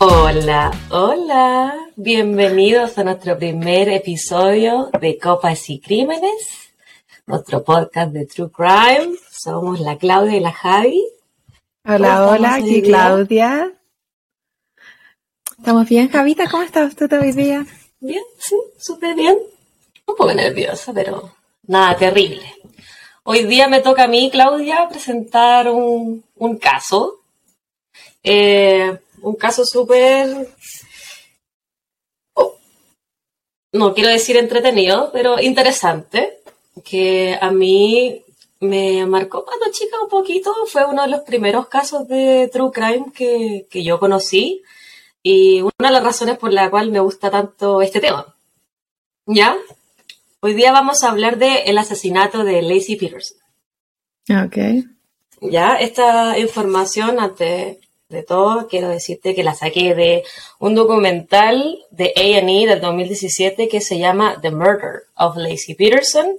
Hola, hola, bienvenidos a nuestro primer episodio de Copas y Crímenes, nuestro podcast de True Crime. Somos la Claudia y la Javi. Hola, hola, aquí Claudia. ¿Estamos bien, Javita? ¿Cómo estás usted hoy día? Bien, sí, súper bien. Un poco nerviosa, pero nada terrible. Hoy día me toca a mí, Claudia, presentar un, un caso. Eh, un caso súper, oh, no quiero decir entretenido, pero interesante, que a mí me marcó cuando chica un poquito, fue uno de los primeros casos de True Crime que, que yo conocí y una de las razones por la cual me gusta tanto este tema. ¿Ya? Hoy día vamos a hablar del el asesinato de Lacey Peterson. Ok. Ya, esta información ante de todo, quiero decirte que la saqué de un documental de A&E del 2017 que se llama The Murder of Lacey Peterson,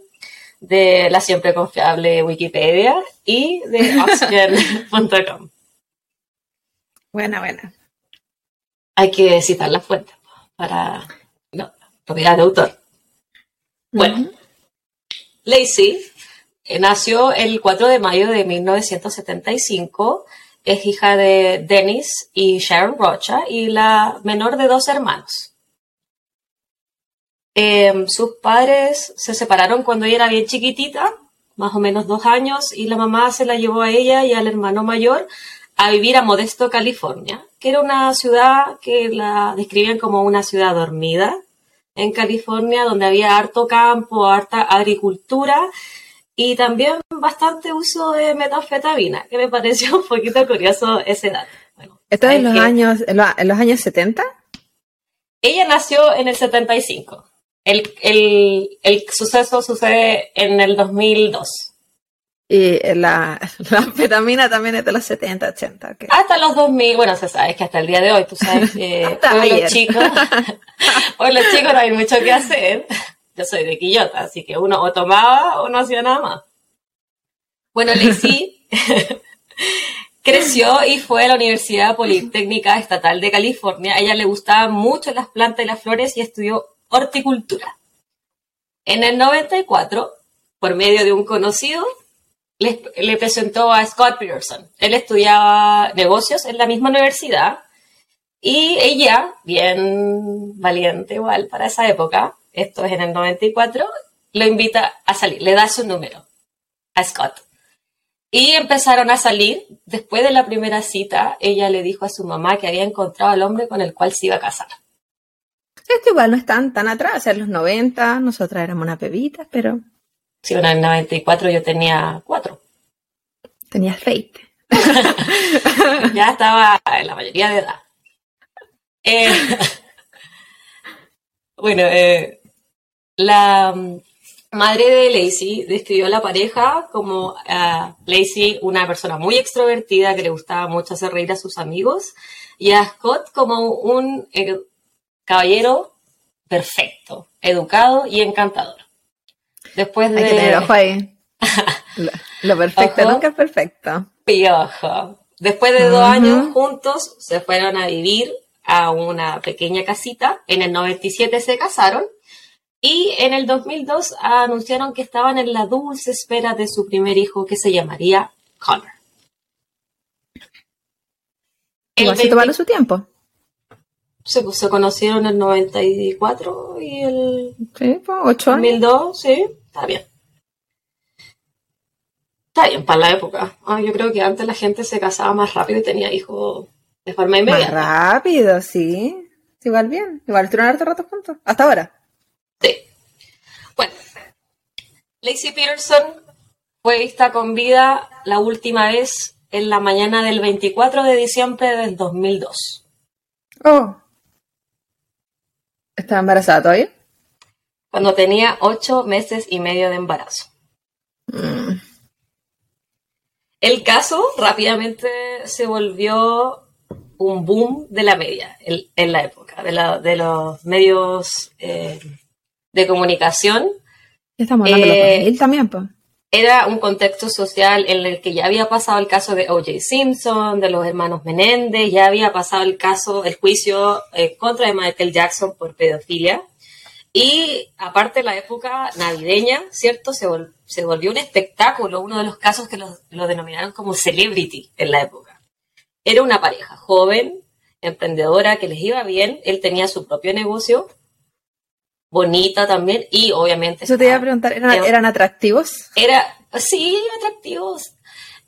de la siempre confiable Wikipedia y de Oxygen.com. Buena, buena. Hay que citar la fuente para no, propiedad de autor. Bueno, uh -huh. Lacey eh, nació el 4 de mayo de 1975 es hija de Dennis y Sharon Rocha y la menor de dos hermanos. Eh, sus padres se separaron cuando ella era bien chiquitita, más o menos dos años, y la mamá se la llevó a ella y al hermano mayor a vivir a Modesto, California, que era una ciudad que la describían como una ciudad dormida en California, donde había harto campo, harta agricultura y también bastante uso de metanfetamina, que me pareció un poquito curioso ese dato. Bueno, ¿Esto en los, años, en los años 70? Ella nació en el 75. El, el, el suceso sucede en el 2002. Y la, la anfetamina también es de los 70, 80. Okay. Hasta los 2000, bueno, se sabe que hasta el día de hoy, tú sabes que hoy los chicos, hoy los chicos no hay mucho que hacer. Yo soy de Quillota, así que uno o tomaba o no hacía nada más. Bueno, Lacey creció y fue a la Universidad Politécnica Estatal de California. A ella le gustaban mucho las plantas y las flores y estudió horticultura. En el 94, por medio de un conocido, le, presentó a Scott Peterson. Él estudiaba negocios en la misma universidad y ella, bien valiente igual para esa época, esto es en el 94, lo invita a salir, le da su número a Scott. Y empezaron a salir. Después de la primera cita, ella le dijo a su mamá que había encontrado al hombre con el cual se iba a casar. Esto igual no están tan atrás, en los 90, nosotras éramos una pebita, pero... Sí, en el 94 yo tenía cuatro. Tenías 20. ya estaba en la mayoría de edad. Eh, bueno, eh, la madre de Lacey describió a la pareja como uh, Lacey, una persona muy extrovertida que le gustaba mucho hacer reír a sus amigos, y a Scott como un eh, caballero perfecto, educado y encantador. Después de... Hay que tener ojo ahí. lo, lo, perfecto ojo, nunca es perfecto. Piojo. Después de dos uh -huh. años juntos, se fueron a vivir a una pequeña casita. En el 97 se casaron y en el 2002 anunciaron que estaban en la dulce espera de su primer hijo que se llamaría Connor. Igual 20... se tomaron su tiempo. Se, se, conocieron en el 94 y el sí, pues, 8 2002, sí, está bien. Está bien para la época. Ah, yo creo que antes la gente se casaba más rápido y tenía hijos de forma inmediata. Más rápido, sí. Igual bien. Igual estuvieron harto rato juntos. Hasta ahora. Sí. Bueno, Lacey Peterson fue vista con vida la última vez en la mañana del 24 de diciembre del 2002. Oh. ¿Estaba embarazada todavía? Cuando tenía ocho meses y medio de embarazo. Mm. El caso rápidamente se volvió un boom de la media en, en la época, de, la, de los medios eh, de comunicación. Estamos hablando eh, de los 2000 también, pues. era un contexto social en el que ya había pasado el caso de O.J. Simpson, de los hermanos Menéndez, ya había pasado el caso, el juicio eh, contra de Michael Jackson por pedofilia. Y aparte la época navideña, ¿cierto? Se, se volvió un espectáculo, uno de los casos que lo, lo denominaron como celebrity en la época. Era una pareja joven, emprendedora, que les iba bien, él tenía su propio negocio, bonita también y obviamente... Yo te iba a preguntar, ¿eran, atractivos? Era, sí, atractivos.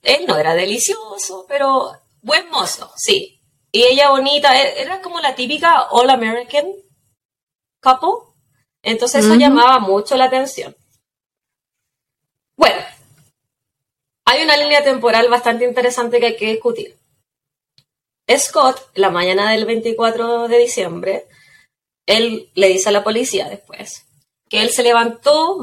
Él no era delicioso, pero buen mozo, sí. Y ella bonita, e, era como la típica All American couple. Entonces eso llamaba mucho la atención. Bueno, hay una línea temporal bastante interesante que hay que discutir. Scott, la mañana del 24 de diciembre, él le dice a la policía después que él se levantó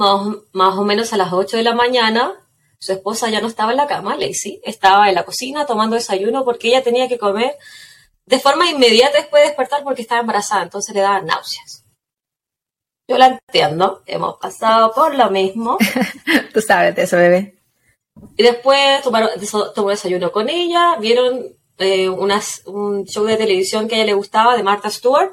más, o menos a las 8 de la mañana. Su esposa ya no estaba en la cama, Lacey, estaba en la cocina tomando desayuno porque ella tenía que comer de forma inmediata después de despertar porque estaba embarazada, entonces le daban náuseas. Yo la entiendo, hemos pasado por lo mismo. Tú sabes de eso, bebé. Y después tomaron, tomó desayuno con ella, vieron eh, un show de televisión que a ella le gustaba de Martha Stewart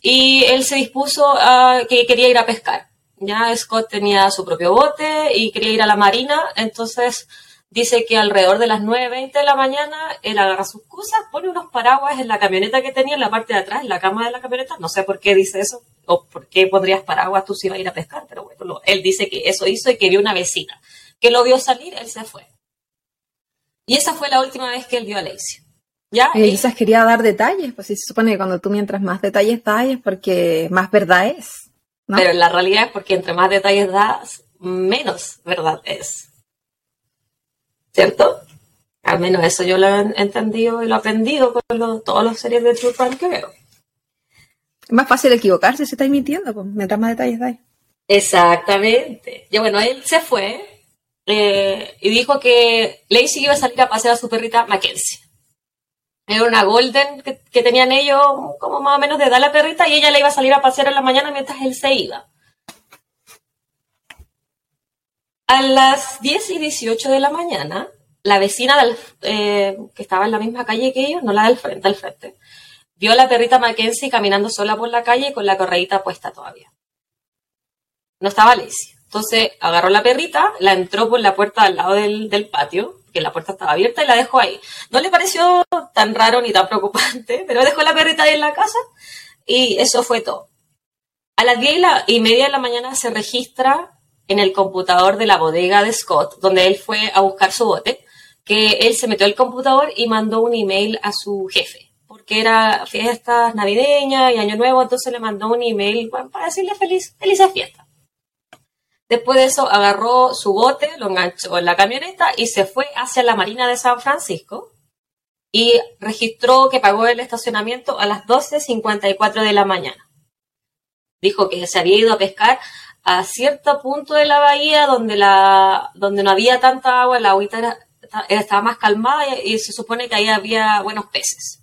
y él se dispuso a que quería ir a pescar. Ya Scott tenía su propio bote y quería ir a la marina, entonces dice que alrededor de las 9.20 de la mañana él agarra sus cosas, pone unos paraguas en la camioneta que tenía en la parte de atrás, en la cama de la camioneta, no sé por qué dice eso, o por qué pondrías paraguas tú si ibas a ir a pescar, pero bueno, él dice que eso hizo y que vio una vecina, que lo vio salir, él se fue. Y esa fue la última vez que él vio a Lacey. ¿Ya? Y quizás quería dar detalles, pues se supone que cuando tú mientras más detalles das es porque más verdad es. Pero la realidad es porque entre más detalles das, menos verdad es. ¿Cierto? Al menos eso yo lo he entendido y lo he aprendido con todos los series de True Crime que veo. Es más fácil equivocarse si estás mintiendo, pues, mientras más detalles dais. Exactamente. Y bueno, él se fue eh, y dijo que Lacey iba a salir a pasear a su perrita Mackenzie. Era una golden que, tenían ellos como más o menos de edad la perrita y ella le iba a salir a pasear en la mañana mientras él se iba. A las 10 y 18 de la mañana, la vecina eh, que estaba en la misma calle que ellos, no la del frente, al frente, vio a la perrita Mackenzie caminando sola por la calle con la correíta puesta todavía. No estaba Lacey. Entonces agarró la perrita, la entró por la puerta al lado del, del patio que la puerta estaba abierta y la dejó ahí. No le pareció tan raro ni tan preocupante, pero dejó la perrita ahí en la casa y eso fue todo. A las diez y media de la mañana se registra en el computador de la bodega de Scott, donde él fue a buscar su bote, que él se metió al computador y mandó un email a su jefe, porque era fiestas navideñas y año nuevo, entonces le mandó un email para decirle feliz, felices fiestas. Después de eso agarró su bote, lo enganchó en la camioneta y se fue hacia la Marina de San Francisco y registró que pagó el estacionamiento a las 12.54 de la mañana. Dijo que se había ido a pescar a cierto punto de la bahía donde, la, donde no había tanta agua, la agüita estaba más calmada y, se supone que ahí había buenos peces.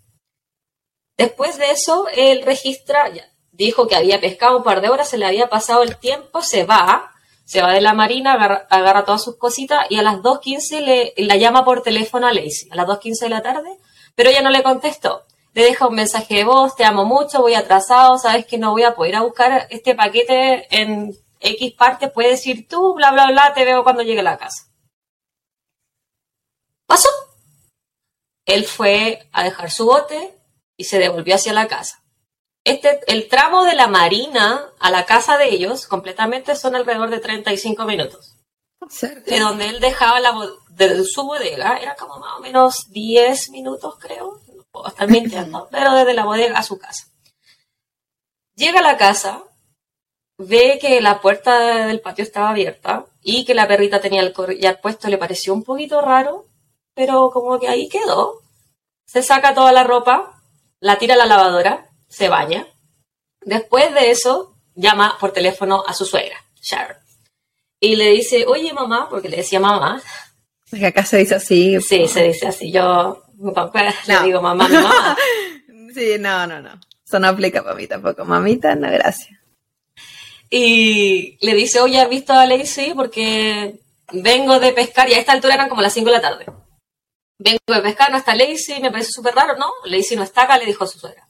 Después de eso, él registra, dijo que había pescado un par de horas, se le había pasado el tiempo, se va se va de la marina, agarra, todas sus cositas y a las 2.15 le, la llama por teléfono a Lacey, a las 2.15 de la tarde, pero ella no le contestó. Le deja un mensaje de voz, te amo mucho, voy atrasado, sabes que no voy a poder ir a buscar este paquete en X parte, puedes ir tú, bla, bla, bla, te veo cuando llegue a la casa. Pasó. Él fue a dejar su bote y se devolvió hacia la casa. Este, el tramo de la marina a la casa de ellos completamente son alrededor de 35 minutos. De donde él dejaba la de su bodega, era como más o menos 10 minutos, creo. No puedo estar mintiendo, pero desde la bodega a su casa. Llega a la casa, ve que la puerta del patio estaba abierta y que la perrita tenía el collar puesto, le pareció un poquito raro, pero como que ahí quedó. Se saca toda la ropa, la tira a la lavadora se baña. Después de eso, llama por teléfono a su suegra, Sharon. Y le dice, oye mamá, porque le decía mamá. Porque acá se dice así. Sí, se dice así. Yo le digo mamá, mamá. sí, no, no, no. Eso no aplica para mí tampoco. Mamita, no, gracias. Y le dice, oye, ¿has visto a Lacey? Porque vengo de pescar y a esta altura eran como las 5 de la tarde. Vengo de pescar, no está Lacey, me parece súper raro, ¿no? Lacey no está acá, le dijo a su suegra.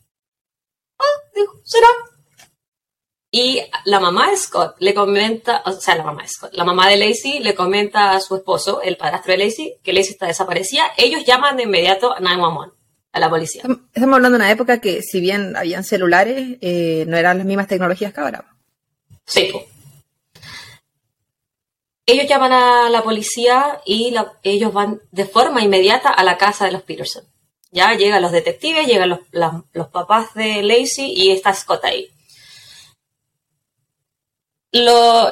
Ah, dijo, será. Y la mamá de Scott le comenta, o sea, la mamá de Scott, la mamá de Lacey le comenta a su esposo, el padrastro de Lacey, que Lacey está desaparecida. Ellos llaman de inmediato a 911, a la policía. Estamos hablando de una época que, si bien habían celulares, eh, no eran las mismas tecnologías que ahora. Sí, pues. Ellos llaman a la policía y ellos van de forma inmediata a la casa de los Peterson. Ya llegan los detectives, llegan los, papás de Lacey y está Scott ahí. Lo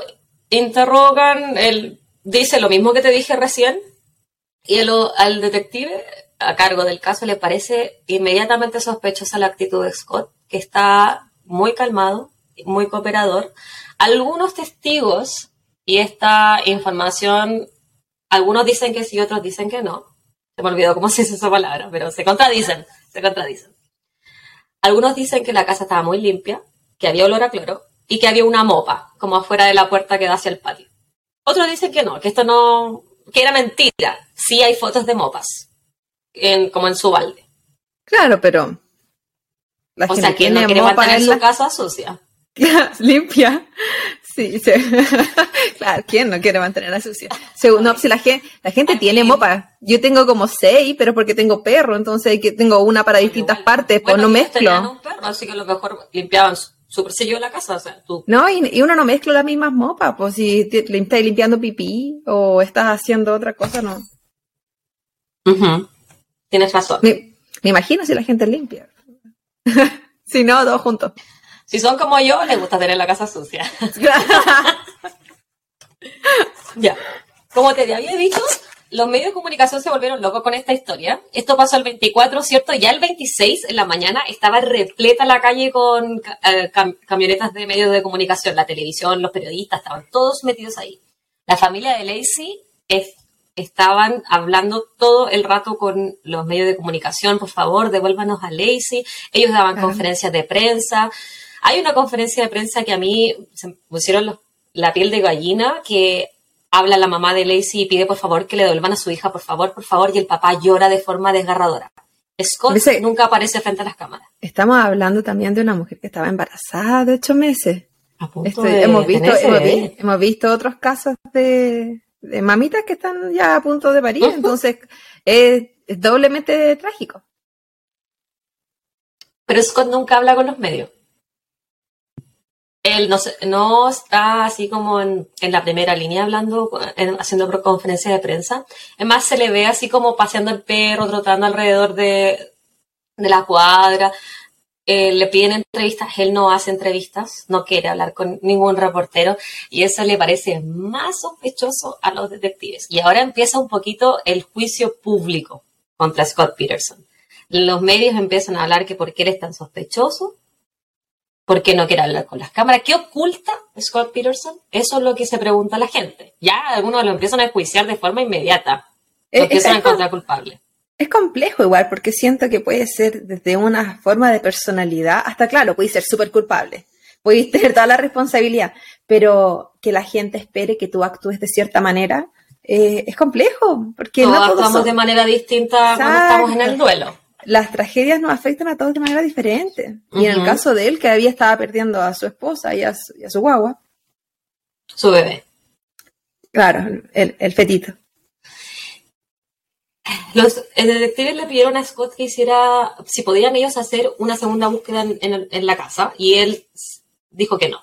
interrogan, él dice lo mismo que te dije recién y al detective a cargo del caso le parece inmediatamente sospechosa la actitud de Scott, que está muy calmado, muy cooperador. Algunos testigos y esta información, algunos dicen que sí, otros dicen que no. Se me olvidó cómo se dice esa palabra, pero se contradicen, se contradicen. Algunos dicen que la casa estaba muy limpia, que había olor a cloro y que había una mopa, como afuera de la puerta que da hacia el patio. Otros dicen que no, que esto no, que era mentira. Sí hay fotos de mopas, en- como en su balde. Claro, pero. La O gente sea, que no quiere mantener su la- casa sucia. limpia. Sí, sí. claro, ¿quién no quiere mantenerla sucia? Según, no, si la gente, la gente tiene mopa. Yo tengo como seis, pero porque tengo perro, entonces que tengo una para distintas partes, pues Bueno, no mezclo. un perro, así que a lo mejor limpiaban su- seguido la casa. O sea, tú No, y, y uno no mezcla las mismas mopas, pues si te, estás limpiando pipí o estás haciendo otra cosa, no. tienes razón. Me, me imagino si la gente limpia. si no, todos juntos. Si son como yo, les gusta tener la casa sucia. ya. Como te había dicho, los medios de comunicación se volvieron locos con esta historia. Esto pasó el 24, ¿cierto? Ya el 26 en la mañana estaba repleta la calle con eh, cam- camionetas de medios de comunicación, la televisión, los periodistas, estaban todos metidos ahí. La familia de Lacey es- estaban hablando todo el rato con los medios de comunicación, por favor, devuélvanos a Lacey. Ellos daban Claro. conferencias de prensa. Hay una conferencia de prensa que a mí se me pusieron los- la piel de gallina, que habla la mamá de Lacey y pide por favor que le devuelvan a su hija, por favor, por favor, y el papá llora de forma desgarradora. Scott Dice- nunca aparece frente a las cámaras. Estamos hablando también de una mujer que estaba embarazada de ocho meses. A punto Este, de hemos, visto, hemos, visto otros casos de, de mamitas que están ya a punto de parir, entonces es, es doblemente trágico. Pero Scott nunca habla con los medios. Él no, no está así como en, la primera línea hablando, en- haciendo conferencia de prensa. Es más, se le ve así como paseando el perro, trotando alrededor de, de la cuadra. Eh, le piden entrevistas, él no hace entrevistas, no quiere hablar con ningún reportero y eso le parece más sospechoso a los detectives. Y ahora empieza un poquito el juicio público contra Scott Peterson. Los medios empiezan a hablar que por qué es tan sospechoso, por qué no quiere hablar con las cámaras, qué oculta Scott Peterson. Eso es lo que se pregunta la gente. Ya algunos lo empiezan a enjuiciar de forma inmediata, lo empiezan a encontrar culpable. es complejo igual, porque siento que puede ser desde una forma de personalidad hasta, claro, puede ser súper culpable, puedes tener toda la responsabilidad, pero que la gente espere que tú actúes de cierta manera eh, es complejo, porque Todos no todos actuamos son- de manera distinta cuando estamos en el duelo. Las tragedias nos afectan a todos de manera diferente. Y en el caso de él, que había estaba perdiendo a su esposa y a su, y a su guagua, Su bebé. claro, el, el fetito. Los detectives le pidieron a Scott que hiciera, si podían ellos hacer una segunda búsqueda en, en- en la casa, y él dijo que no.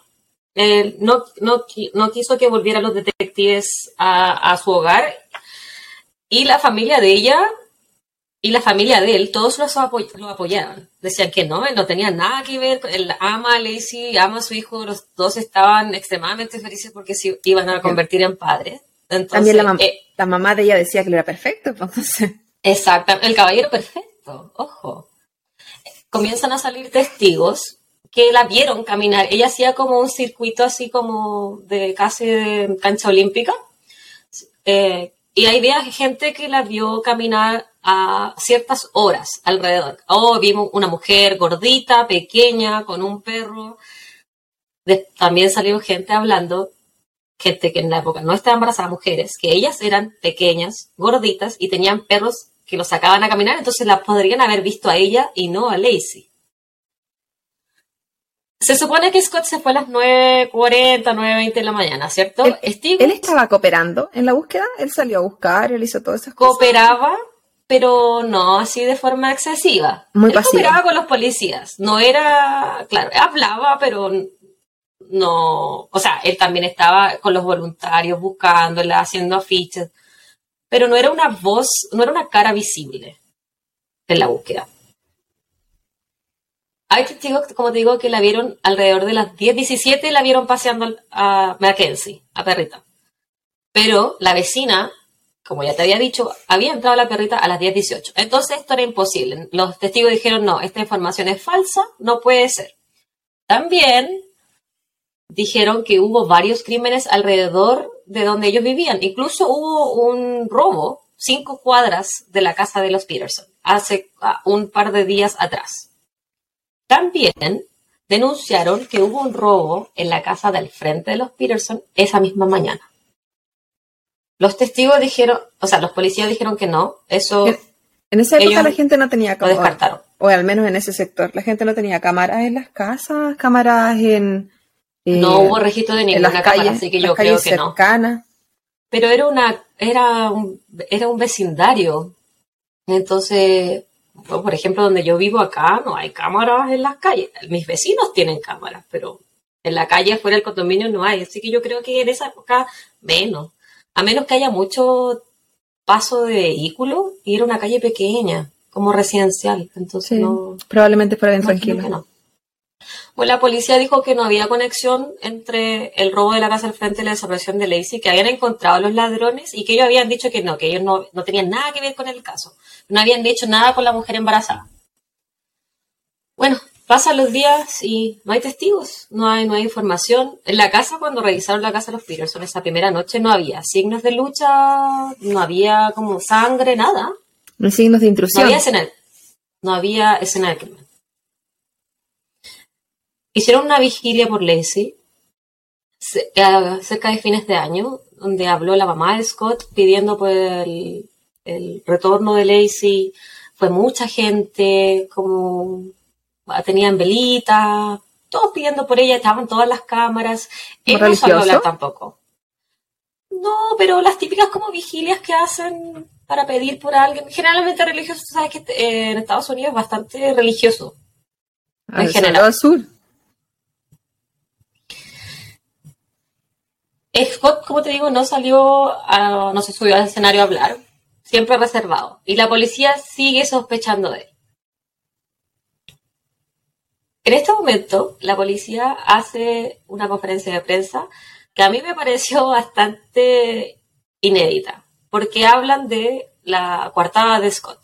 Él no, no, no quiso que volvieran los detectives a, a su hogar, y la familia de ella y la familia de él, todos los apoy- lo apoyaban. Decían que no, él no tenía nada que ver, él ama a Lacey, ama a su hijo, los dos estaban extremadamente felices porque se iban a convertir en padres. Entonces, También la, mam- eh, la mamá de ella decía que él era perfecto, entonces. Exacto, el caballero perfecto, ojo. Comienzan a salir testigos que la vieron caminar. Ella hacía como un circuito así como de casi de cancha olímpica. Eh, y hay gente que la vio caminar a ciertas horas alrededor. Oh, vimos una mujer gordita, pequeña, con un perro. De- también salió gente hablando gente que en la época no estaba embarazada, mujeres, que ellas eran pequeñas, gorditas y tenían perros que los sacaban a caminar, entonces las podrían haber visto a ella y no a Lacey. Se supone que Scott se fue a las 9.40, 9.20 de la mañana, ¿cierto? Él, él, estaba cooperando en la búsqueda, él salió a buscar, él hizo todas esas cosas. Cooperaba, pero no así de forma excesiva. Muy él cooperaba con los policías, no era, claro, hablaba, pero no, o sea, él también estaba con los voluntarios buscándola, haciendo afiches, pero no era una voz, no era una cara visible en la búsqueda. Hay testigos, como te digo, que la vieron alrededor de las 10, 17, la vieron paseando a Mackenzie, a perrita. Pero la vecina, como ya te había dicho, había entrado la perrita a las 10, 18. Entonces esto era imposible. Los testigos dijeron, no, esta información es falsa, no puede ser. También dijeron que hubo varios crímenes alrededor de donde ellos vivían. Incluso hubo un robo cinco cuadras de la casa de los Peterson hace un par de días atrás. También denunciaron que hubo un robo en la casa del frente de los Peterson esa misma mañana. Los testigos dijeron, o sea, los policías dijeron que no, eso... En, esa época la gente no tenía cámaras. Lo descartaron. O, al menos en ese sector. La gente no tenía cámaras en las casas, cámaras en... Eh, no hubo registro de ninguna cámara, así que yo creo que no. Pero era una, era era un vecindario. Entonces, por ejemplo, donde yo vivo acá no hay cámaras en las calles. Mis vecinos tienen cámaras, pero en la calle fuera del condominio no hay. Así que yo creo que en esa época menos. A menos que haya mucho paso de vehículo y era una calle pequeña, como residencial. Entonces no. Probablemente fuera bien tranquilo. No. Pues la policía dijo que no había conexión entre el robo de la casa al frente y la desaparición de Lacey, que habían encontrado a los ladrones y que ellos habían dicho que no, que ellos no, no tenían nada que ver con el caso. No habían dicho nada con la mujer embarazada. Bueno, pasan los días y no hay testigos, no hay, no hay información. En la casa, cuando revisaron la casa de los Peterson esa primera noche, no había signos de lucha, no había como sangre, nada. No hay signos de intrusión. No había escena, no había escena de crimen. Hicieron una vigilia por Lacey eh, cerca de fines de año, donde habló la mamá de Scott pidiendo por el, retorno de Lacey. Fue mucha gente, como tenían velitas, todos pidiendo por ella, estaban todas las cámaras. Él no sabe hablar tampoco. No, pero las típicas como vigilias que hacen para pedir por alguien. Generalmente religioso, sabes que eh, en Estados Unidos es bastante religioso. En general. Sur. Scott, como te digo, no salió, a, no se subió al escenario a hablar, siempre reservado, y la policía sigue sospechando de él. En este momento, la policía hace una conferencia de prensa que a mí me pareció bastante inédita, porque hablan de la coartada de Scott.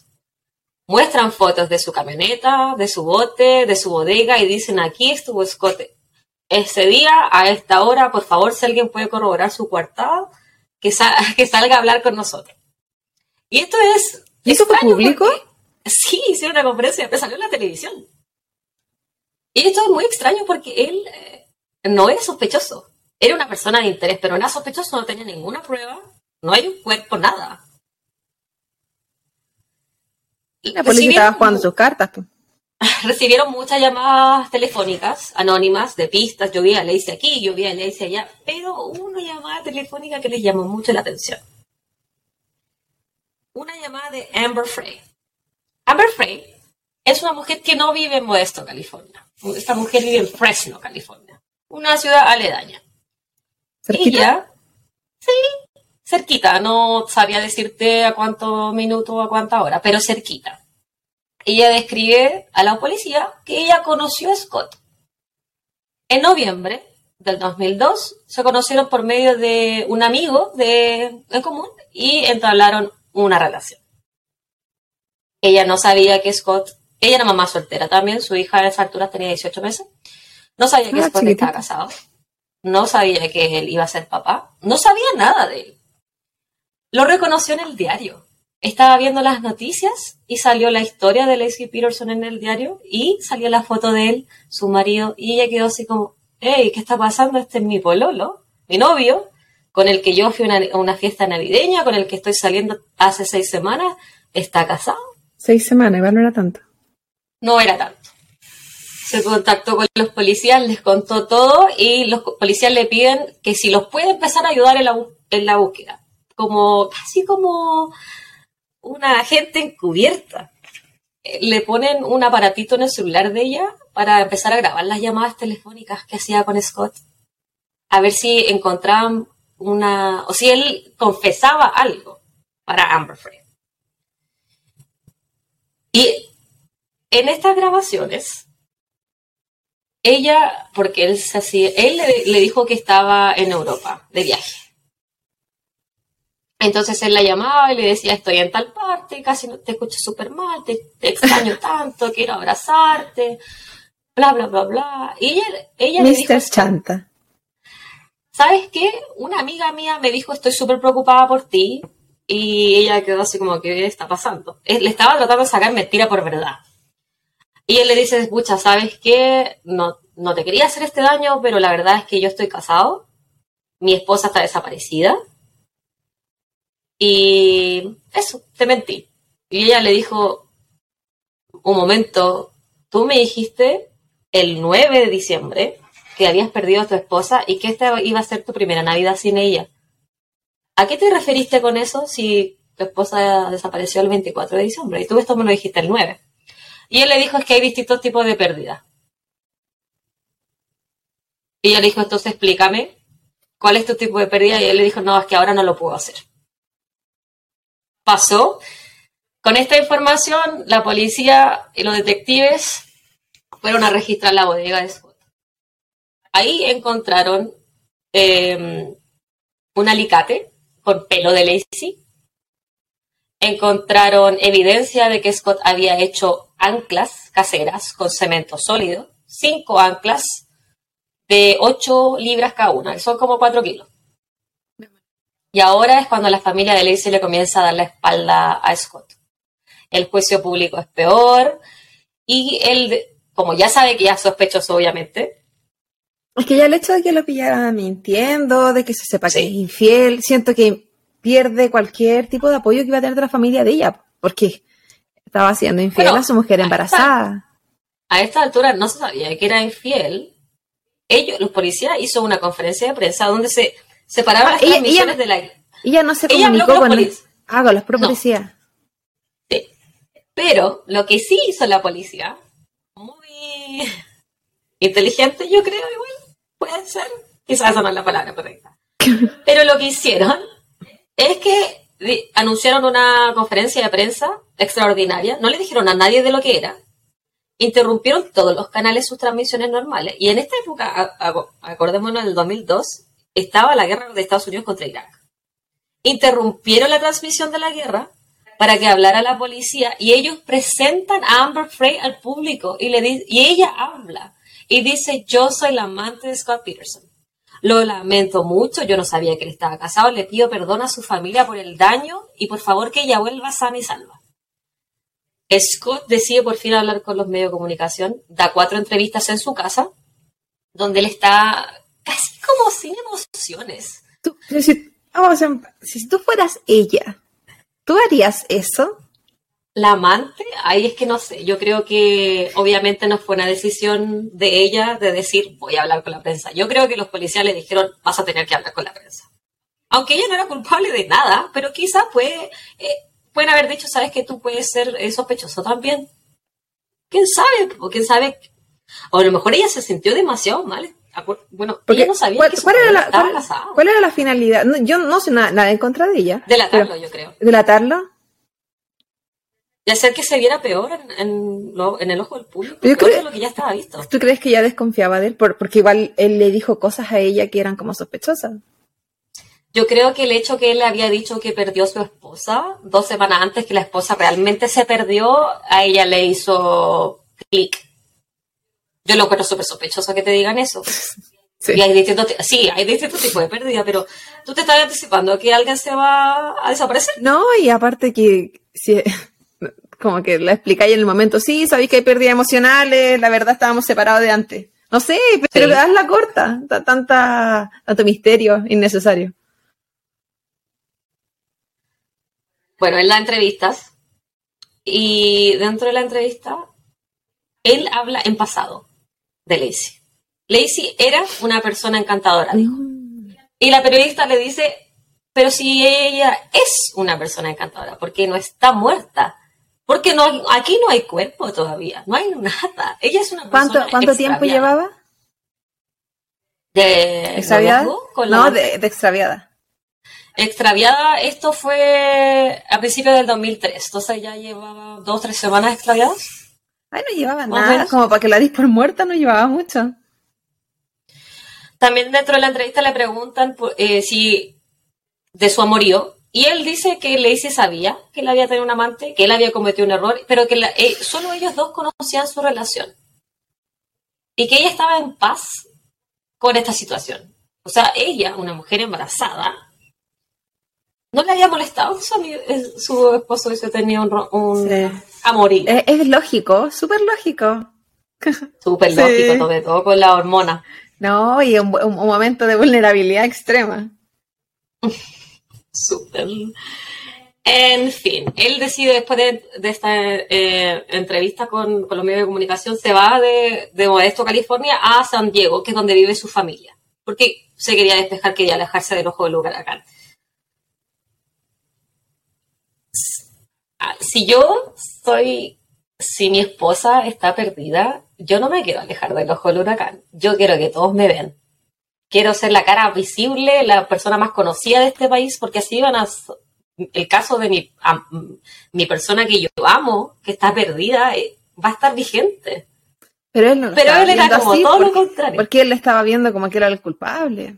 Muestran fotos de su camioneta, de su bote, de su bodega y dicen aquí estuvo Scott ese día, a esta hora, por favor, si alguien puede corroborar su coartada, que, que salga a hablar con nosotros. Y esto es... ¿Y eso fue público? Sí, hicieron una conferencia, pero salió en la televisión. Y esto es muy extraño porque él eh, no era sospechoso. Era una persona de interés, pero no era sospechoso, no tenía ninguna prueba, no hay un cuerpo, nada. La policía estaba jugando sus cartas. Pues. recibieron muchas llamadas telefónicas anónimas de pistas. Yo vi a Lacey aquí, yo vi a Lacey allá, pero una llamada telefónica que les llamó mucho la atención. Una llamada de Amber Frey. Amber Frey es una mujer que no vive en Modesto, California. Esta mujer vive en Fresno, California, una ciudad aledaña. ¿Cerquita? sí, cerquita. No sabía decirte a cuánto minuto o a cuánta hora, pero cerquita ella describe a la policía que ella conoció a Scott. En noviembre del 2002 se conocieron por medio de un amigo de, en común y entablaron una relación. Ella no sabía que Scott, ella era mamá soltera también, su hija a esa altura tenía 18 meses, no sabía que ah, estaba casado, no sabía que él iba a ser papá, no sabía nada de él. Lo reconoció en el diario estaba viendo las noticias y salió la historia de Lacey Peterson en el diario y salió la foto de él, su marido, y ella quedó así como, hey, ¿qué está pasando? Este es mi pololo, mi novio. con el que yo fui a una, fiesta navideña, con el que estoy saliendo hace seis semanas, está casado. Seis semanas, igual no era tanto. No era tanto. Se contactó con los policías, les contó todo y los policías le piden que si los puede empezar a ayudar en la, búsqueda. Como, casi como una agente encubierta. Eh, le ponen un aparatito en el celular de ella para empezar a grabar las llamadas telefónicas que hacía con Scott. A ver si encontraban una, o si él confesaba algo para Amber Frey. Y en estas grabaciones, ella, porque él se hacía, él le, dijo que estaba en Europa de viaje. Entonces él la llamaba y le decía, estoy en tal parte, casi no te escucho súper mal, te, extraño tanto, quiero abrazarte, bla, bla, bla, bla. Y ella, ella le dijo... Chanta. ¿Sabes qué? Una amiga mía me dijo, estoy súper preocupada por ti. Y ella quedó así como, ¿qué está pasando? Le estaba tratando de sacar mentira por verdad. Y él le dice, escucha, ¿sabes qué? No, no te quería hacer este daño, pero la verdad es que yo estoy casado. Mi esposa está desaparecida. Y eso, te mentí. Y ella le dijo, un momento, tú me dijiste el 9 de diciembre que habías perdido a tu esposa y que esta iba a ser tu primera Navidad sin ella. ¿A qué te referiste con eso si tu esposa desapareció el 24 de diciembre? Y tú esto me lo dijiste el 9. Y él le dijo es que hay distintos tipos de pérdida. Y ella le dijo, entonces explícame cuál es tu tipo de pérdida. Y él le dijo, no, es que ahora no lo puedo hacer. Pasó. Con esta información, la policía y los detectives fueron a registrar la bodega de Scott. Ahí encontraron em, un alicate con pelo de Lacey. Encontraron evidencia de que Scott había hecho anclas caseras con cemento sólido, cinco anclas de 8 libras cada una, son como 4 kilos. Y ahora es cuando la familia de Lacey le comienza a dar la espalda a Scott. El juicio público es peor y él, como ya sabe que ya es sospechoso, obviamente. Es que ya el hecho de que lo pillara mintiendo, de que se sepa que es infiel, siento que pierde cualquier tipo de apoyo que iba a tener de la familia de ella, porque estaba siendo infiel a su mujer embarazada. a esta altura no se sabía que era infiel. Ellos, los policías, hizo una conferencia de prensa donde se separaban las transmisiones de la... Ella no se comunicó con, con, los, ah, con los policías. Sí. Pero lo que sí hizo la policía, muy inteligente yo creo igual, puede ser, quizás esa no es la palabra correcta. Pero lo que hicieron es que anunciaron una conferencia de prensa extraordinaria, no le dijeron a nadie de lo que era, interrumpieron todos los canales sus transmisiones normales. Y en esta época, acordémonos del 2002, estaba la guerra de Estados Unidos contra Irak. Interrumpieron la transmisión de la guerra para que hablara la policía y ellos presentan a Amber Frey al público y, le y ella habla y dice, yo soy la amante de Scott Peterson. Lo lamento mucho, yo no sabía que él estaba casado, le pido perdón a su familia por el daño y por favor que ella vuelva sana y salva. Scott decide por fin hablar con los medios de comunicación, da cuatro entrevistas en su casa, donde él está casi como sin emociones. si, si tú fueras ella, ¿tú harías eso? La amante, ahí es que no sé, yo creo que obviamente no fue una decisión de ella de decir voy a hablar con la prensa. Yo creo que los policías le dijeron vas a tener que hablar con la prensa. Aunque ella no era culpable de nada, pero quizás puede, eh, pueden haber dicho, sabes que tú puedes ser eh, sospechoso también. ¿Quién sabe? ¿Quién sabe? O a lo mejor ella se sintió demasiado mal. Bueno, Porque, ella no sabía ¿cuál, que cuál era la, estaba casada. ¿Cuál era la finalidad? yo no sé nada, en contra de ella. Delatarlo, yo creo. ¿Delatarlo? Y hacer que se viera peor en, en, el ojo del público. Yo creo, lo que ya estaba visto. ¿Tú crees que ella desconfiaba de él? porque igual él le dijo cosas a ella que eran como sospechosas. Yo creo que el hecho que él le había dicho que perdió a su esposa dos semanas antes que la esposa realmente se perdió, a ella le hizo clic. Yo lo encuentro súper sospechoso que te digan eso. Sí. Y hay distintos, sí, hay distintos tipos de pérdida, pero tú te estás anticipando que alguien se va a desaparecer. No, y aparte que si, como que la explicáis en el momento, sí, sabéis que hay pérdidas emocionales, la verdad estábamos separados de antes. No sé, pero sí. la corta, tanta, tanto misterio innecesario. Bueno, en las entrevistas, y dentro de la entrevista, él habla en pasado de Lacey. Lacey era una persona encantadora, dijo. Y la periodista le dice, pero si ella es una persona encantadora, ¿por qué no está muerta porque no, aquí no hay cuerpo todavía, no hay nada. Ella es una ¿Cuánto, persona ¿cuánto tiempo llevaba? ¿De ¿Extraviada? No, de, de extraviada. Extraviada, esto fue a principios del 2003, entonces ya llevaba dos o tres semanas extraviadas. Ay, no llevaba nada. menos. Como para que la dis por muerta no llevaba mucho. También dentro de la entrevista le preguntan por- eh, si de su amorío y él dice que Lacey sabía que él había tenido un amante, que él había cometido un error, pero que la- eh, solo ellos dos conocían su relación y que ella estaba en paz con esta situación. O sea, ella, una mujer embarazada, no le había molestado que su, ami- eh, su esposo hubiese tenido un, un Sí. amorío. Es, es lógico, súper lógico. Súper sí. lógico, sobre todo con la hormona. No, y un, un- un momento de vulnerabilidad extrema. Súper. En fin, él decide después de, esta eh, entrevista con, los medios de comunicación, se va de, de Modesto, California, a San Diego, que es donde vive su familia, porque se quería despejar, quería alejarse del ojo del huracán. Ah, Si yo soy, si mi esposa está perdida, yo no me quiero alejar del ojo del huracán. Yo quiero que todos me ven. Quiero ser la cara visible, la persona más conocida de este país, porque así van a... El caso de mi, am- mi persona que yo amo, que está perdida, eh, va a estar vigente. Pero él no lo Pero estaba él era viendo como así todo lo contrario. porque él le estaba viendo como que era el culpable.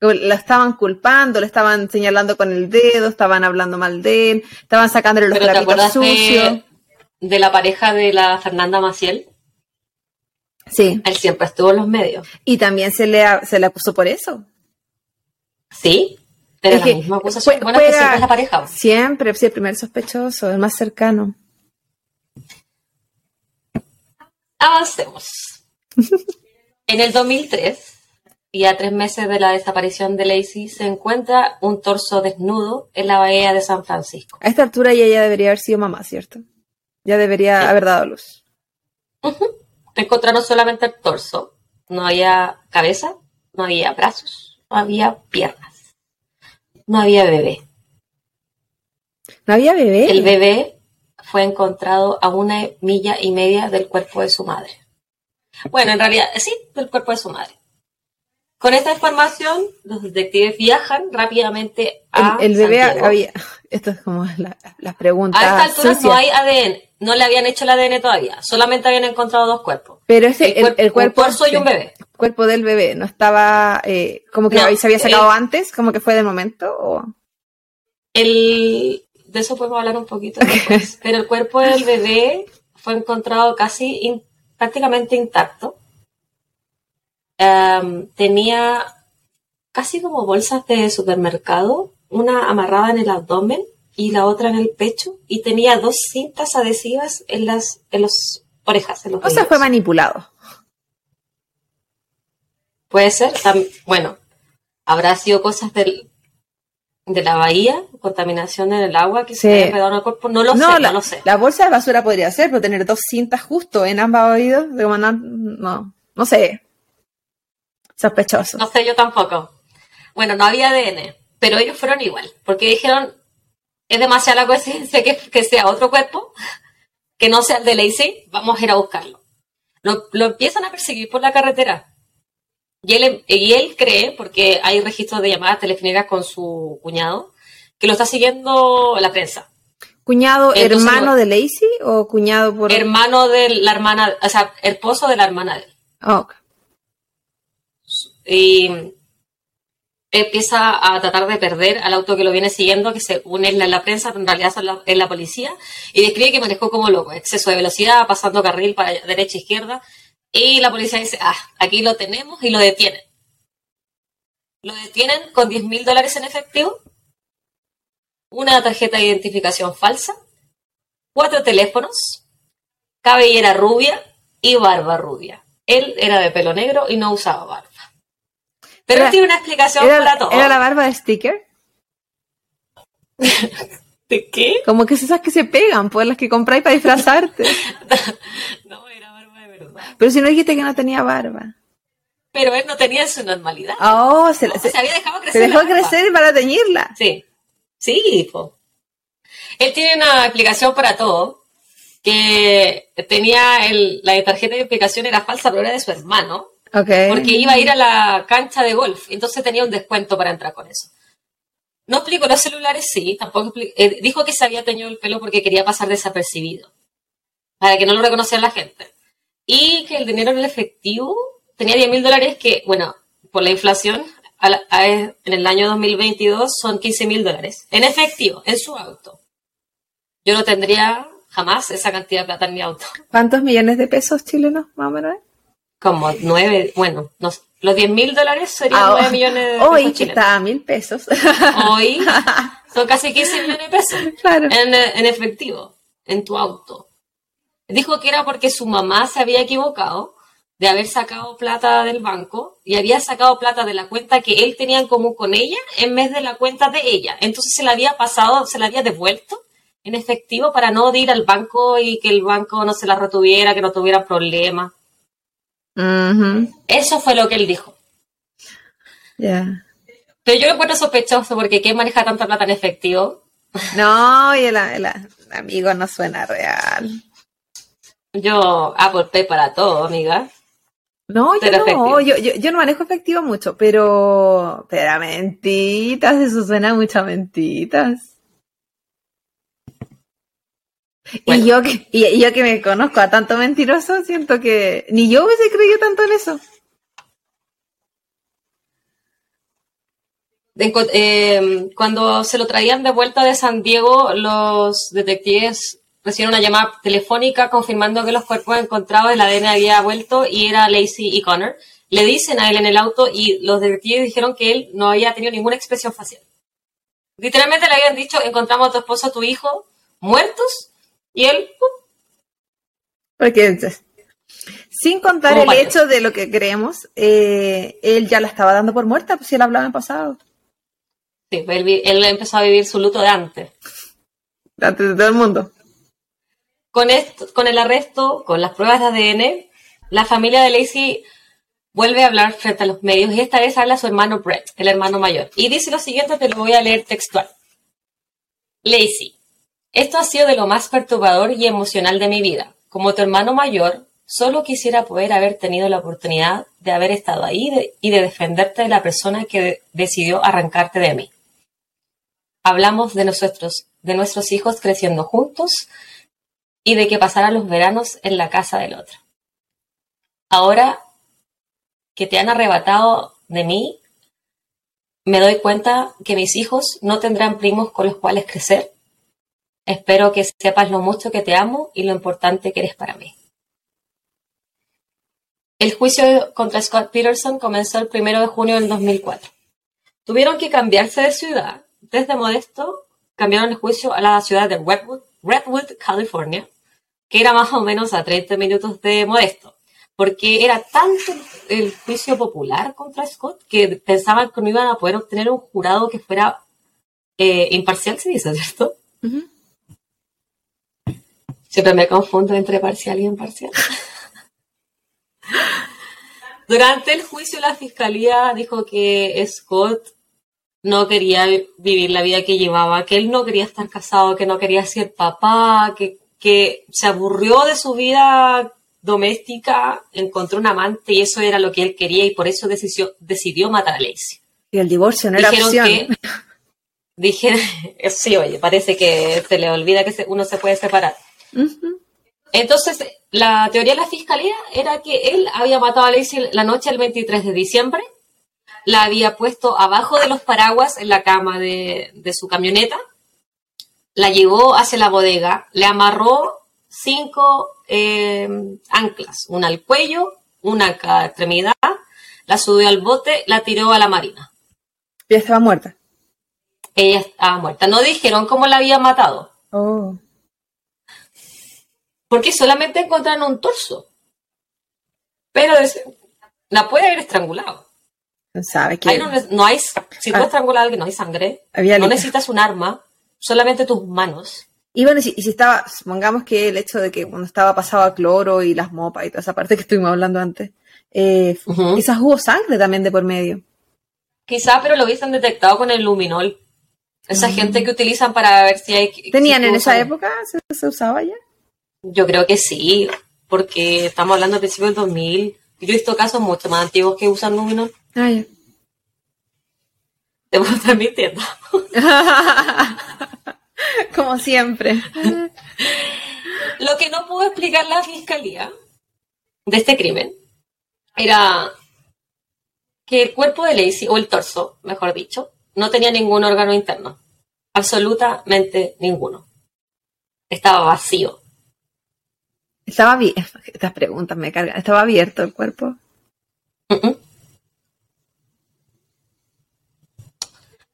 Lo estaban culpando, le estaban señalando con el dedo, estaban hablando mal de él, estaban sacándole los Pero ¿te trapitos sucios. de, de la pareja de la Fernanda Maciel? Sí, Él siempre estuvo en los medios. y también se le, se le acusó por eso. ¿Sí? Pero Es la que misma acusación. Bueno, que siempre es la pareja. Siempre, sí, el primer sospechoso, el más cercano. Avancemos. en el 2003, y a tres meses de la desaparición de Lacey, se encuentra un torso desnudo en la bahía de San Francisco. A esta altura ya, ya debería haber sido mamá, ¿cierto? Ya debería Sí. haber dado luz. Encontraron solamente el torso. No había cabeza, no había brazos, no había piernas. No había bebé. ¿No había bebé? El bebé fue encontrado a una milla y media del cuerpo de su madre. Bueno, en realidad, sí, del cuerpo de su madre. Con esta información, los detectives viajan rápidamente a El, el bebé Santiago. había. Esto es como la- las preguntas. A esta altura sucias. no hay ADN, no le habían hecho el ADN todavía, solamente habían encontrado dos cuerpos. Pero ese, El, el, cuerp- el cuerpo. un torso y un bebé. el cuerpo del bebé no estaba. eh, como que No, se había sacado el- antes, como que fue del momento. O... El, de eso podemos hablar un poquito después. Pero el cuerpo del bebé fue encontrado casi in- prácticamente intacto. Em, tenía casi como bolsas de supermercado, una amarrada en el abdomen y la otra en el pecho, y tenía dos cintas adhesivas en las en los orejas. En los O sea, fue manipulado. Puede ser, bueno, habrá sido cosas del, de la bahía, contaminación en el agua que Sí. se ha enredado en el cuerpo, no lo no, sé, la, no lo sé. la bolsa de basura podría ser, pero tener dos cintas justo en ambos oídos, no, no sé. Sospechoso. No sé, yo tampoco. Bueno, no había ADN, pero ellos fueron igual, porque dijeron, es demasiada la coincidencia que, que sea otro cuerpo, que no sea el de Lacey, vamos a ir a buscarlo. Lo, lo empiezan a perseguir por la carretera. Y él, y él cree, porque hay registros de llamadas telefónicas con su cuñado, que lo está siguiendo la prensa. ¿Cuñado Entonces, hermano de Lacey o cuñado por.? Hermano de la hermana, o sea, esposo de la hermana de él. Oh, ok. y empieza a tratar de perder al auto que lo viene siguiendo, que según él en la prensa, pero en realidad la- es la policía, y describe que manejó como loco, exceso de velocidad, pasando carril para derecha e izquierda, y la policía dice, ah, aquí lo tenemos, y lo detienen. Lo detienen con 10 mil dólares en efectivo, una tarjeta de identificación falsa, cuatro teléfonos, cabellera rubia y barba rubia. Él era de pelo negro y no usaba barba. Pero Era- él tiene una explicación Era, para todo. era la barba de sticker. ¿De qué? Como que esas que se pegan, pues las que compráis para disfrazarte. no, era barba de verdad. Pero si no dijiste que no tenía barba. Pero él no tenía su normalidad. Oh, se, No, se- se había dejado crecer. se dejó la crecer para teñirla. Sí. Sí, po. Él tiene una explicación para todo. Que tenía el, la tarjeta de explicación era falsa, pero era de su hermano. Ok. Porque iba a ir a la cancha de golf. Entonces tenía un descuento para entrar con eso. No explicó los celulares, sí. Tampoco eh, dijo que se había teñido el pelo porque quería pasar desapercibido. Para que no lo reconociera la gente. Y que el dinero en el efectivo tenía 10 mil dólares que, bueno, por la inflación, a la- a- en el año 2022 son 15 mil dólares. En efectivo, en su auto. Yo no tendría jamás esa cantidad de plata en mi auto. ¿Cuántos millones de pesos chilenos, más o menos? Como nueve, bueno, no los 10 mil dólares serían Ah, 9 millones de Hoy pesos chilenos. está a mil pesos. Hoy son casi 15 millones de pesos claro. en, en efectivo, en tu auto. Dijo que era porque su mamá se había equivocado de haber sacado plata del banco y había sacado plata de la cuenta que él tenía en común con ella en vez de la cuenta de ella. Entonces se la había pasado, se la había devuelto en efectivo para no ir al banco y que el banco no se la retuviera, que no tuviera problemas. Eso fue lo que él dijo. Ya. Pero yo lo encuentro sospechoso porque ¿quién maneja tanta plata en efectivo? No, y el, el amigo no suena real. Yo, Apple Pay para todo, amiga. No, yo no, yo, yo, yo no manejo efectivo mucho, pero, pero a mentitas, eso suena mucho a mentitas. Bueno. Y yo que, y, yo que me conozco a tanto mentiroso, siento que ni yo hubiese creído tanto en eso. De eh, cuando se lo traían de vuelta de San Diego, los detectives recibieron una llamada telefónica confirmando que los cuerpos encontrados, el ADN había vuelto y era Lacey y Connor. Le dicen a él en el auto y los detectives dijeron que él no había tenido ninguna expresión facial. Literalmente le habían dicho, encontramos a tu esposo, a tu hijo, muertos, y él. Porque entonces, sin contar el hecho de lo que creemos, eh, él ya la estaba dando por muerta, pues si él hablaba en pasado, sí, él, vi- él empezó a vivir su luto de antes. antes de todo el mundo. Con, esto, con el arresto, con las pruebas de ADN, la familia de Lacey vuelve a hablar frente a los medios y esta vez habla su hermano Brett, el hermano mayor. Y dice lo siguiente, te lo voy a leer textual. Lacey, esto ha sido de lo más perturbador y emocional de mi vida. Como tu hermano mayor, solo quisiera poder haber tenido la oportunidad de haber estado ahí y de defenderte de la persona que de- decidió arrancarte de mí. Hablamos de de nuestros hijos creciendo juntos y de que pasaran los veranos en la casa del otro. Ahora que te han arrebatado de mí, me doy cuenta que mis hijos no tendrán primos con los cuales crecer. Espero que sepas lo mucho que te amo y lo importante que eres para mí. El juicio contra Scott Peterson comenzó el 1 de junio del 2004. Tuvieron que cambiarse de ciudad. Desde Modesto cambiaron el juicio a la ciudad de Redwood, California, que era más o menos a 30 minutos de Modesto, porque era tanto el juicio popular contra Scott que pensaban que no iban a poder obtener un jurado que fuera eh, imparcial, se dice, ¿cierto? Siempre me confundo entre parcial y imparcial. Durante el juicio, la fiscalía dijo que Scott no quería vivir la vida que llevaba, que él no quería estar casado, que no quería ser papá, que, que se aburrió de su vida doméstica, encontró un amante y eso era lo que él quería y por eso decidió, decidió matar a Lacey. Y el divorcio no era Dijeron opción. que. Dije, sí, oye, parece que se le olvida que se- uno se puede separar. Entonces, la teoría de la fiscalía era que él había matado a Lacey la noche del 23 de diciembre, la había puesto abajo de los paraguas en la cama de, de su camioneta, la llevó hacia la bodega, le amarró cinco eh, anclas, una al cuello, una a cada extremidad, la subió al bote, la tiró a la marina. Ya estaba muerta. Ella estaba muerta. No dijeron cómo la había matado, Oh. Porque solamente encontraron un torso. Pero es- la puede haber estrangulado. ¿Quién sabe que no, hay, si tú Ah. estrangulas a alguien, no hay sangre. había No necesitas un arma. solamente tus manos. Y bueno, y si, y si estaba, supongamos que el hecho de que cuando estaba pasado a cloro y las mopas y toda esa parte que estuvimos hablando antes, eh, quizás hubo sangre también de por medio. Quizá, pero lo hubiesen detectado con el luminol. Esa gente que utilizan para ver si hay... Mm. ¿Tenían si en esa época? ¿Se, se usaba ya? Yo creo que sí, porque estamos hablando de principios del 2000. Yo he visto casos mucho más antiguos que usan luminol. Ah, ya. Te puedo estar mintiendo. Como siempre. Lo que no pudo explicar la fiscalía de este crimen era que el cuerpo de Lacey, o el torso, mejor dicho, no tenía ningún órgano interno. Absolutamente ninguno. Estaba vacío. Estaba bien. Estas preguntas me cargan. Estaba abierto el cuerpo.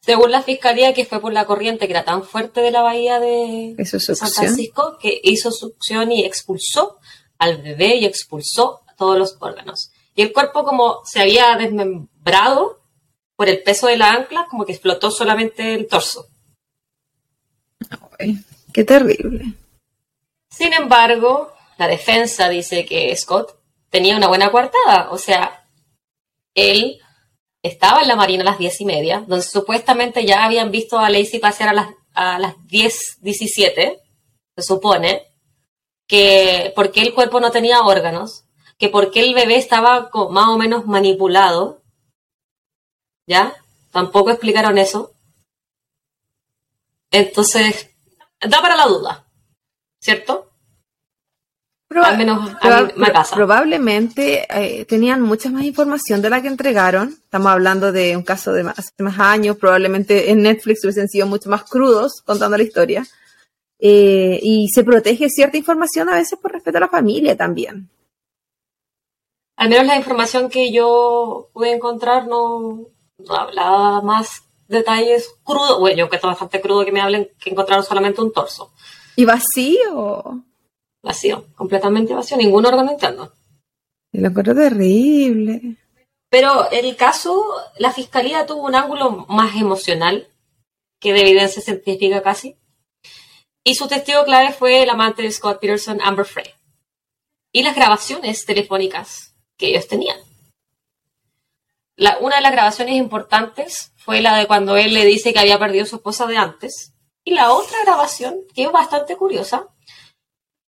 Según la fiscalía, que fue por la corriente que era tan fuerte de la bahía de San. Francisco, que hizo succión y expulsó al bebé y expulsó todos los órganos. Y el cuerpo, como se había desmembrado por el peso de la ancla, como que explotó solamente el torso. Ay, qué terrible. Sin embargo, la defensa dice que Scott tenía una buena coartada. O sea, él estaba en la marina a las diez y media, donde supuestamente ya habían visto a Lacey pasear a las, a las 10, 17, se supone, que porque el cuerpo no tenía órganos, que porque el bebé estaba más o menos manipulado, ¿ya? Tampoco explicaron eso. Entonces, da para la duda, ¿cierto? Proba- Al menos a proba- mí me pasa. Probablemente eh, tenían mucha más información de la que entregaron. Estamos hablando de un caso de más, hace más años. Probablemente en Netflix hubiesen sido mucho más crudos contando la historia. Eh, y se protege cierta información a veces por respeto a la familia también. Al menos la información que yo pude encontrar no, no hablaba más detalles crudos. Bueno, yo que está bastante crudo que me hablen que encontraron solamente un torso ¿Y vacío? Vacío, completamente vacío, ningún órgano interno. Y lo encuentro terrible. Pero el caso, la fiscalía tuvo un ángulo más emocional que de evidencia científica casi. Y su testigo clave fue el amante de Scott Peterson, Amber Frey. Y las grabaciones telefónicas que ellos tenían. La- una de las grabaciones importantes fue la de cuando él le dice que había perdido a su esposa de antes. Y la otra grabación, que es bastante curiosa,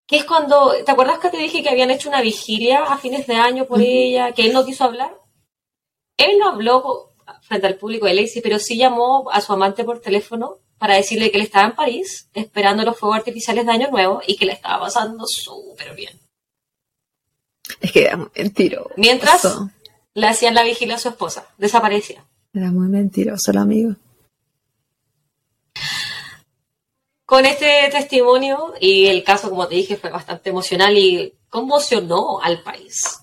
que es cuando, ¿te acuerdas que te dije que habían hecho una vigilia a fines de año por ella, que él no quiso hablar? Él no habló frente al público de Lacey, pero sí llamó a su amante por teléfono para decirle que él estaba en París esperando los fuegos artificiales de Año Nuevo y que le estaba pasando súper bien. Es que era muy mentiroso. Mientras le hacían la vigilia a su esposa, desaparecía. Era muy mentiroso el amigo. Con este testimonio y el caso, como te dije, fue bastante emocional y conmocionó al país.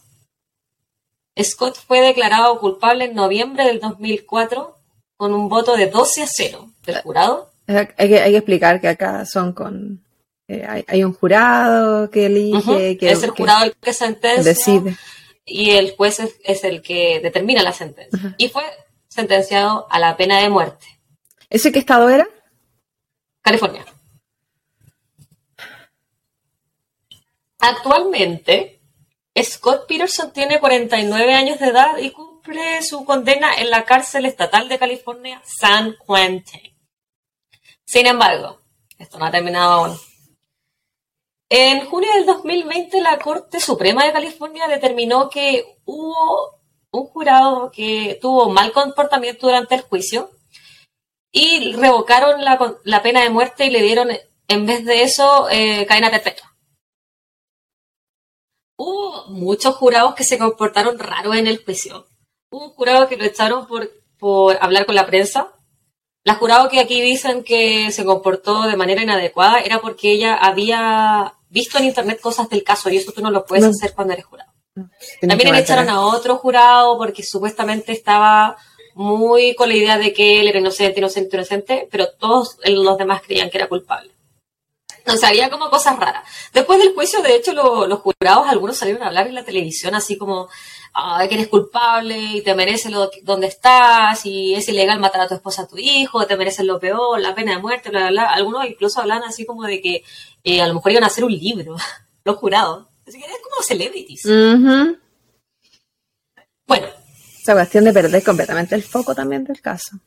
Scott fue declarado culpable en noviembre del 2004 con un voto de 12 a 0 del jurado. Hay que, hay que explicar que acá son con... eh, hay, hay un jurado que elige, Ujú. que, es el que jurado el que sentencia decide. y el juez es, es el que determina la sentencia. Y fue sentenciado a la pena de muerte. ¿Ese qué estado era? California. Actualmente, Scott Peterson tiene 49 años de edad y cumple su condena en la cárcel estatal de California, San Quentin. Sin embargo, esto no ha terminado aún. En junio del 2020, la Corte Suprema de California determinó que hubo un jurado que tuvo mal comportamiento durante el juicio y revocaron la pena de muerte y le dieron, en vez de eso, eh, cadena perpetua. Hubo muchos jurados que se comportaron raro en el juicio. Hubo un jurado que lo echaron por, por hablar con la prensa. La jurado que aquí dicen que se comportó de manera inadecuada era porque ella había visto en internet cosas del caso y eso tú no lo puedes No. hacer cuando eres jurado. También le echaron a otro jurado porque supuestamente estaba muy con la idea de que él era inocente, inocente, inocente, pero todos los demás creían que era culpable. O sea, había como cosas raras. Después del juicio, de hecho, los jurados, algunos salieron a hablar en la televisión así como, ah, que eres culpable y te mereces lo, donde estás y es ilegal matar a tu esposa, a tu hijo, te mereces lo peor, la pena de muerte, bla, bla, bla. Algunos incluso hablan así como de que eh, a lo mejor iban a hacer un libro, los jurados. Así que eran como celebrities. Bueno. Esa cuestión de perder completamente el foco también del caso.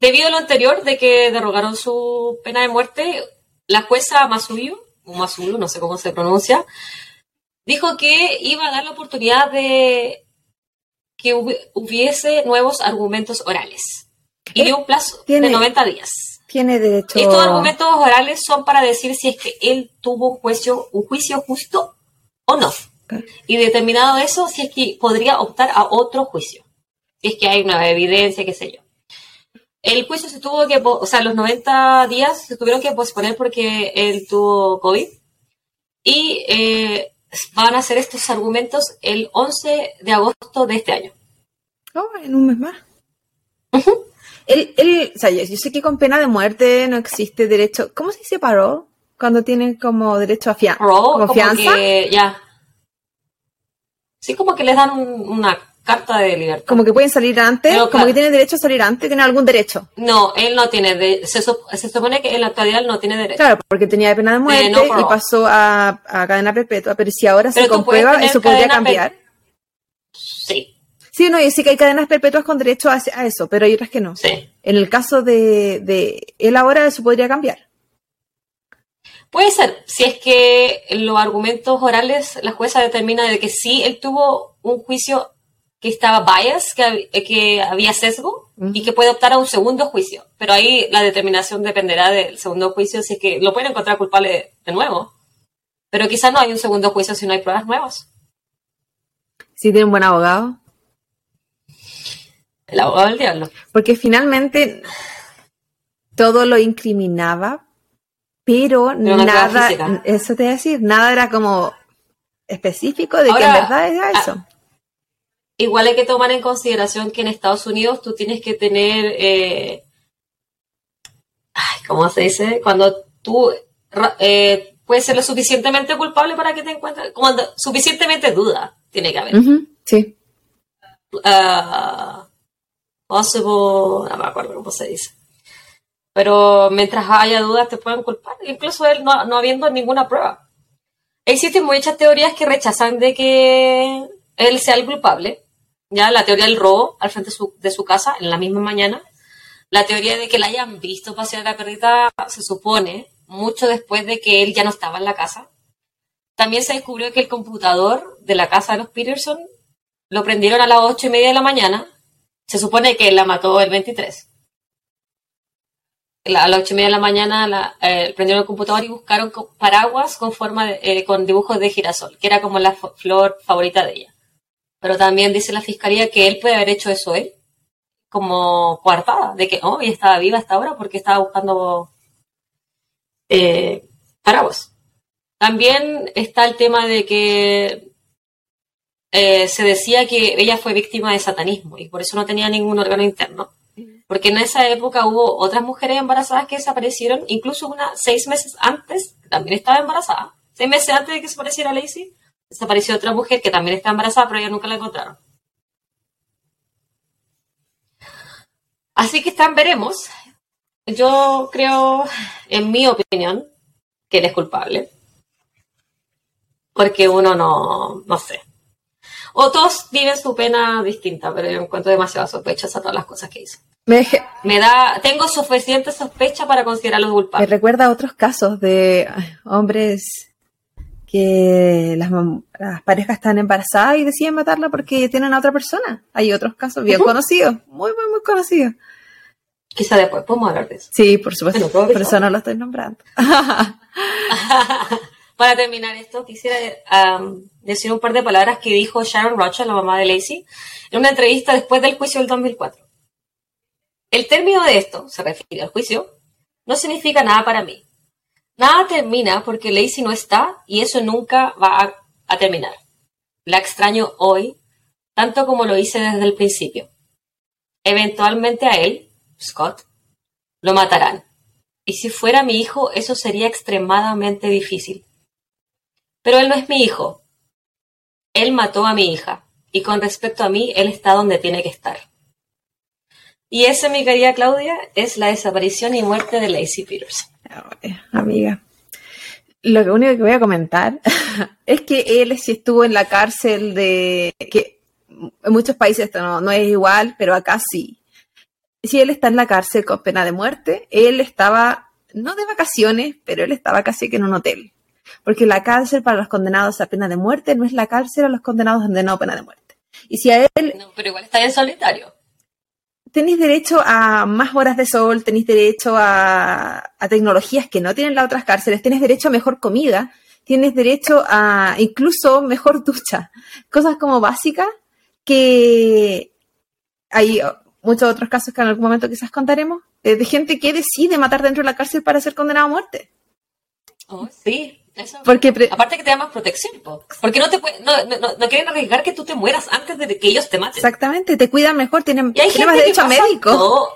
Debido a lo anterior de que derrogaron su pena de muerte, la jueza Masuyu, o Masulu, no sé cómo se pronuncia, dijo que iba a dar la oportunidad de que hubiese nuevos argumentos orales. Y dio un plazo de 90 días. Tiene derecho. Estos argumentos orales son para decir si es que él tuvo un juicio, un juicio justo o no. Y determinado eso, si es que podría optar a otro juicio. Si es que hay una evidencia, qué sé yo. El juicio se tuvo que, o sea, los 90 días se tuvieron que posponer porque él tuvo COVID. Y eh, van a hacer estos argumentos el 11 de agosto de este año. Oh, en un mes más. él, o sea, yo, sé que con pena de muerte no existe derecho. ¿Cómo se separó cuando tienen como derecho a fianza? ya. Sí, como que les dan una carta de libertad. Como que pueden salir antes, como que tienen derecho a salir antes, tiene algún derecho. No, él no tiene, se, supone que en la actualidad no tiene derecho. Claro, porque tenía pena de eh, muerte y pasó a, cadena perpetua, pero si ahora se comprueba, eso podría cambiar. Sí. Sí, no, y sí que hay cadenas perpetuas con derecho a, eso, pero hay otras que no. Sí. En el caso de, de él ahora, eso podría cambiar. Puede ser, si es que los argumentos orales, la jueza determina de que sí, él tuvo un juicio que estaba bias, que, que había sesgo y que puede optar a un segundo juicio. Pero ahí la determinación dependerá del segundo juicio, si es que lo pueden encontrar culpable de nuevo. Pero quizás no hay un segundo juicio si no hay pruebas nuevas. Si tiene un buen abogado. El abogado del diablo. Porque finalmente todo lo incriminaba, pero, nada, eso te voy a decir, nada era como específico de que en verdad era eso. Igual hay que tomar en consideración que en Estados Unidos tú tienes que tener, eh, ay, ¿cómo se dice? Cuando tú eh, puedes ser lo suficientemente culpable para que te encuentres, cuando suficientemente duda tiene que haber. sí. Uh, possible, no me acuerdo cómo se dice pero mientras haya dudas te pueden culpar, incluso él no, habiendo ninguna prueba. Existen muchas teorías que rechazan de que él sea el culpable, ya la teoría del robo al frente de su, casa en la misma mañana, la teoría de que la hayan visto pasear la perrita se supone mucho después de que él ya no estaba en la casa. También se descubrió que el computador de la casa de los Peterson lo prendieron a las ocho y media de la mañana. Se supone que la mató el 23 a las ocho y media de la mañana eh, prendieron el computador y buscaron paraguas con forma eh, con dibujos de girasol, que era como la flor favorita de ella. Pero también dice la fiscalía que él puede haber hecho eso él, como coartada, de que, oh, ella estaba viva hasta ahora porque estaba buscando eh, paraguas. También está el tema de que se decía que ella fue víctima de satanismo y por eso no tenía ningún órgano interno porque en esa época hubo otras mujeres embarazadas que desaparecieron, incluso una seis meses antes, también estaba embarazada. Seis meses antes de que se apareciera Lacey, desapareció otra mujer que también estaba embarazada, pero ella nunca la encontraron. Así que están, veremos. Yo creo, en mi opinión, que él es culpable. Porque uno no, no sé. Otros viven su pena distinta, pero yo encuentro demasiado sospechas a todas las cosas que hizo. Me, da, tengo suficiente sospecha para considerarlo culpable. Me recuerda a otros casos de hombres que las, parejas están embarazadas y deciden matarla porque tienen a otra persona. Hay otros casos bien conocidos, muy, muy, muy conocidos. Quizá después podemos hablar de eso. Sí, por supuesto. por eso no lo estoy nombrando. para terminar esto, quisiera decir un par de palabras que dijo Sharon Rocha, la mamá de Lacey, en una entrevista después del juicio del 2004. El término de esto, se refiere al juicio, no significa nada para mí. Nada termina porque Lacey no está y eso nunca va a, terminar. La extraño hoy, tanto como lo hice desde el principio. Eventualmente a él, Scott, lo matarán. y si fuera mi hijo, eso sería extremadamente difícil. Pero él no es mi hijo. Él mató a mi hija, y con respecto a mí, él está donde tiene que estar. Y ese, mi querida Claudia, es la desaparición y muerte de Lacey Peters. Amiga. Lo único que voy a comentar es que él sí estuvo en la cárcel de que en muchos países esto no, no es igual, pero acá sí. Si él está en la cárcel con pena de muerte, él estaba, no de vacaciones, pero él estaba casi que en un hotel. Porque la cárcel para los condenados a pena de muerte no es la cárcel a los condenados donde no pena de muerte. Y si a él... No, pero igual está en solitario tenéis derecho a más horas de sol, tenéis derecho a, tecnologías que no tienen las otras cárceles, tienes derecho a mejor comida, tienes derecho a incluso mejor ducha. Cosas como básicas que hay muchos otros casos que en algún momento quizás contaremos, eh, de gente que decide matar dentro de la cárcel para ser condenado a muerte. Oh, sí, porque Aparte que te da más protección, porque no te no, quieren arriesgar que tú te mueras antes de que ellos te maten. Exactamente, te cuidan mejor, tienen, más derecho a médico.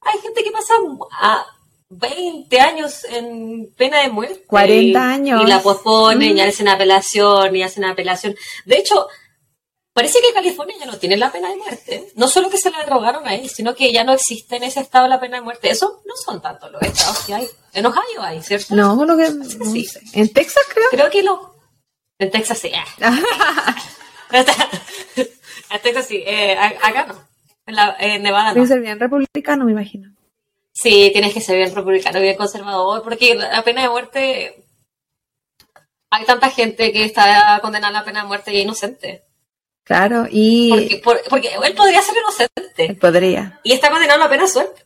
Hay gente que pasa a 20 años en pena de muerte. 40 años. Y la posponen, y mm. hacen apelación, y hacen apelación. De hecho, Parece que California ya no tiene la pena de muerte. No solo que se la drogaron ahí, sino que ya no existe en ese estado la pena de muerte. Eso no son tantos los estados que hay. En Ohio hay, ¿cierto? No, lo que. sí. En Texas creo. Creo que lo. En Texas sí. en Texas sí. Eh, acá no. En, la, en Nevada no. Tienes que ser bien republicano, me imagino. Sí, tienes que ser bien republicano, bien conservador, porque la pena de muerte. Hay tanta gente que está condenada a la pena de muerte y es inocente. Claro, y... Porque, él podría ser inocente. podría. Y está condenado a la pena de suerte.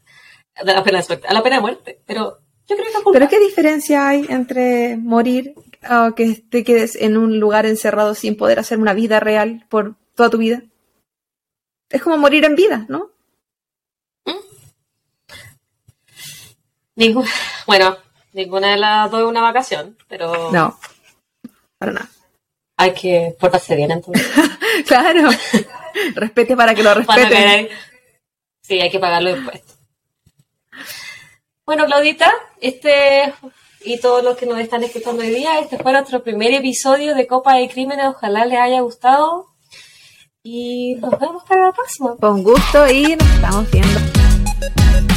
A la pena de suerte, a la pena de muerte. Pero yo creo que Pero ¿qué diferencia hay entre morir o que te quedes en un lugar encerrado sin poder hacer una vida real por toda tu vida? Es como morir en vida, ¿no? ¿Mm? bueno, ninguna de las dos es una vacación, pero... No, para nada. Hay que portarse bien entonces. claro. Respete para que lo respeten. Sí, hay que pagar los impuestos. Bueno, Claudita, este y todos los que nos están escuchando hoy día, este fue nuestro primer episodio de Copa de Crímenes. Ojalá les haya gustado. Y nos vemos para la próxima. Con gusto y nos estamos viendo.